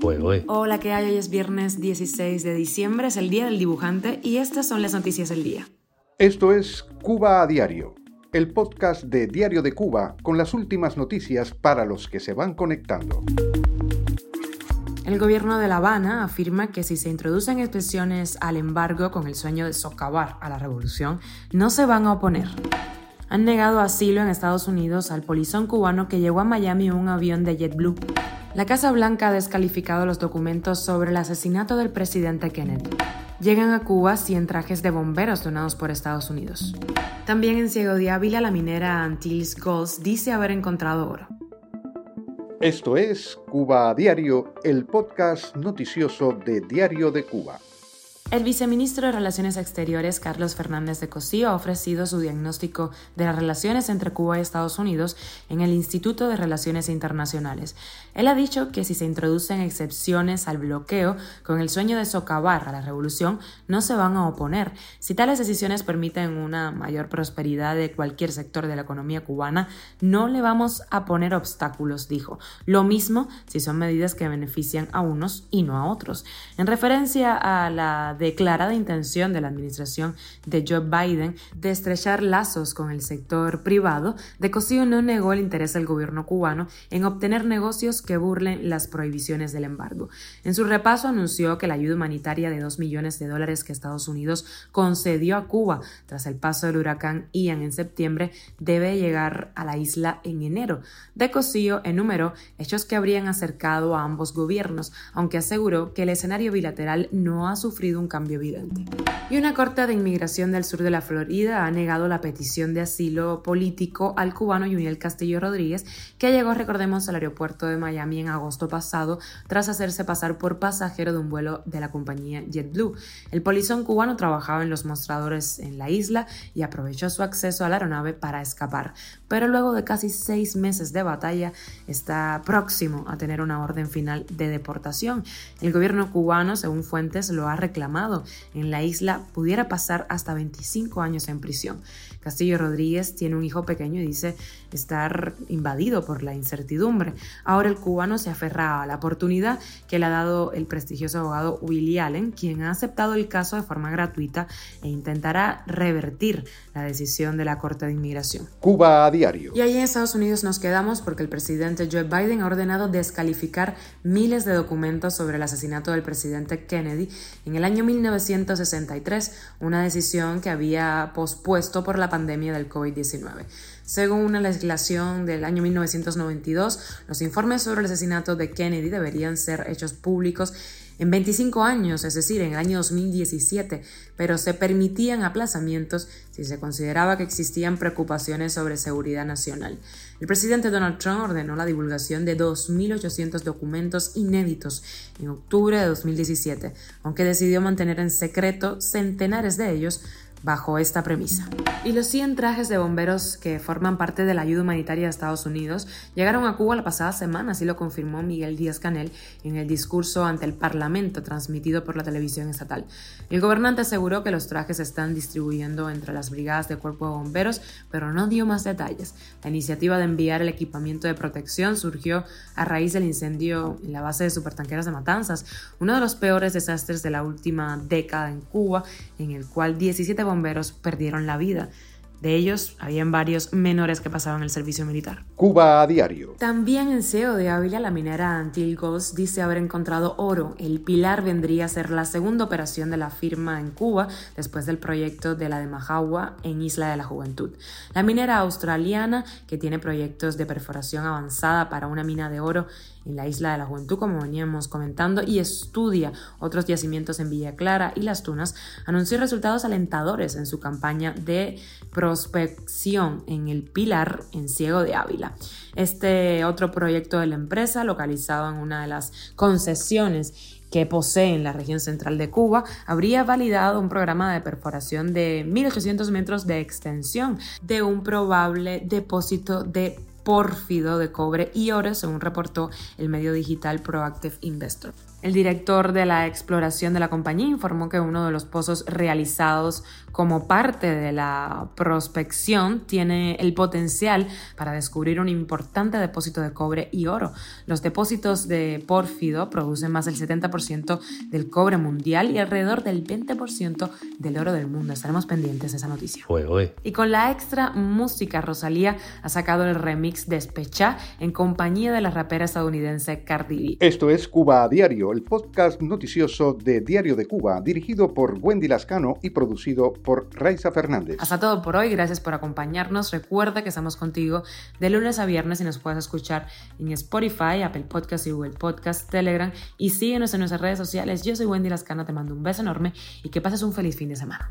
Pues, Hola, ¿qué hay? Hoy es viernes 16 de diciembre, es el Día del Dibujante y estas son las noticias del día. Esto es Cuba a Diario, el podcast de Diario de Cuba con las últimas noticias para los que se van conectando. El gobierno de La Habana afirma que si se introducen expresiones al embargo con el sueño de socavar a la revolución, no se van a oponer. Han negado asilo en Estados Unidos al polizón cubano que llegó a Miami en un avión de JetBlue. La Casa Blanca ha descalificado los documentos sobre el asesinato del presidente Kennedy. Llegan a Cuba 100 trajes de bomberos donados por Estados Unidos. También en Ciego de Ávila, la minera Antilles Gold dice haber encontrado oro. Esto es Cuba a Diario, el podcast noticioso de Diario de Cuba. El viceministro de Relaciones Exteriores, Carlos Fernández de Cosío, ha ofrecido su diagnóstico de las relaciones entre Cuba y Estados Unidos en el Instituto de Relaciones Internacionales. Él ha dicho que si se introducen excepciones al bloqueo con el sueño de socavar a la revolución, no se van a oponer. Si tales decisiones permiten una mayor prosperidad de cualquier sector de la economía cubana, no le vamos a poner obstáculos, dijo. Lo mismo si son medidas que benefician a unos y no a otros. En referencia a la declarada intención de la administración de Joe Biden de estrechar lazos con el sector privado, de Cosío no negó el interés del gobierno cubano en obtener negocios que burlen las prohibiciones del embargo. En su repaso anunció que la ayuda humanitaria de 2 millones de dólares que Estados Unidos concedió a Cuba tras el paso del huracán Ian en septiembre debe llegar a la isla en enero. De Cosío enumeró hechos que habrían acercado a ambos gobiernos, aunque aseguró que el escenario bilateral no ha sufrido un cambio evidente. Y una corte de inmigración del sur de la Florida ha negado la petición de asilo político al cubano Juniel Castillo Rodríguez, que llegó, recordemos, al aeropuerto de Miami en agosto pasado tras hacerse pasar por pasajero de un vuelo de la compañía JetBlue. El polizón cubano trabajaba en los mostradores en la isla y aprovechó su acceso a la aeronave para escapar, pero luego de casi seis meses de batalla está próximo a tener una orden final de deportación. El gobierno cubano, según fuentes, lo ha reclamado en la isla pudiera pasar hasta 25 años en prisión. Castillo Rodríguez tiene un hijo pequeño y dice estar invadido por la incertidumbre. Ahora el cubano se aferra a la oportunidad que le ha dado el prestigioso abogado Willie Allen, quien ha aceptado el caso de forma gratuita e intentará revertir la decisión de la Corte de Inmigración. Cuba a diario. Y ahí en Estados Unidos nos quedamos porque el presidente Joe Biden ha ordenado descalificar miles de documentos sobre el asesinato del presidente Kennedy en el año 1963, una decisión que había pospuesto por la pandemia del COVID-19. Según una legislación del año 1992, los informes sobre el asesinato de Kennedy deberían ser hechos públicos en 25 años, es decir, en el año 2017, pero se permitían aplazamientos si se consideraba que existían preocupaciones sobre seguridad nacional. El presidente Donald Trump ordenó la divulgación de 2.800 documentos inéditos en octubre de 2017, aunque decidió mantener en secreto centenares de ellos bajo esta premisa. Y los 100 trajes de bomberos que forman parte de la ayuda humanitaria de Estados Unidos llegaron a Cuba la pasada semana, así lo confirmó Miguel Díaz Canel en el discurso ante el Parlamento transmitido por la televisión estatal. El gobernante aseguró que los trajes se están distribuyendo entre las brigadas de cuerpo de bomberos, pero no dio más detalles. La iniciativa de enviar el equipamiento de protección surgió a raíz del incendio en la base de supertanqueras de Matanzas, uno de los peores desastres de la última década en Cuba, en el cual 17 bomberos perdieron la vida. De ellos, habían varios menores que pasaban el servicio militar. Cuba a diario. También en CEO de Ávila, la minera Antil Gold dice haber encontrado oro. El Pilar vendría a ser la segunda operación de la firma en Cuba después del proyecto de la de Majagua en Isla de la Juventud. La minera australiana, que tiene proyectos de perforación avanzada para una mina de oro en la Isla de la Juventud, como veníamos comentando, y estudia otros yacimientos en Villa Clara y Las Tunas, anunció resultados alentadores en su campaña de prospección en el Pilar en Ciego de Ávila. Este otro proyecto de la empresa, localizado en una de las concesiones que posee en la región central de Cuba, habría validado un programa de perforación de 1.800 metros de extensión de un probable depósito de pórfido de cobre y oro, según reportó el medio digital Proactive Investor. El director de la exploración de la compañía informó que uno de los pozos realizados como parte de la prospección tiene el potencial para descubrir un importante depósito de cobre y oro. Los depósitos de pórfido producen más del 70% del cobre mundial y alrededor del 20% del oro del mundo. Estaremos pendientes de esa noticia. Y con la extra música, Rosalía ha sacado el remix Despecha en compañía de la rapera estadounidense Cardi B. Esto es Cuba a Diario el podcast noticioso de Diario de Cuba, dirigido por Wendy Lascano y producido por Raiza Fernández. Hasta todo por hoy, gracias por acompañarnos. Recuerda que estamos contigo de lunes a viernes y nos puedes escuchar en Spotify, Apple Podcast y Google Podcast, Telegram y síguenos en nuestras redes sociales. Yo soy Wendy Lascano, te mando un beso enorme y que pases un feliz fin de semana.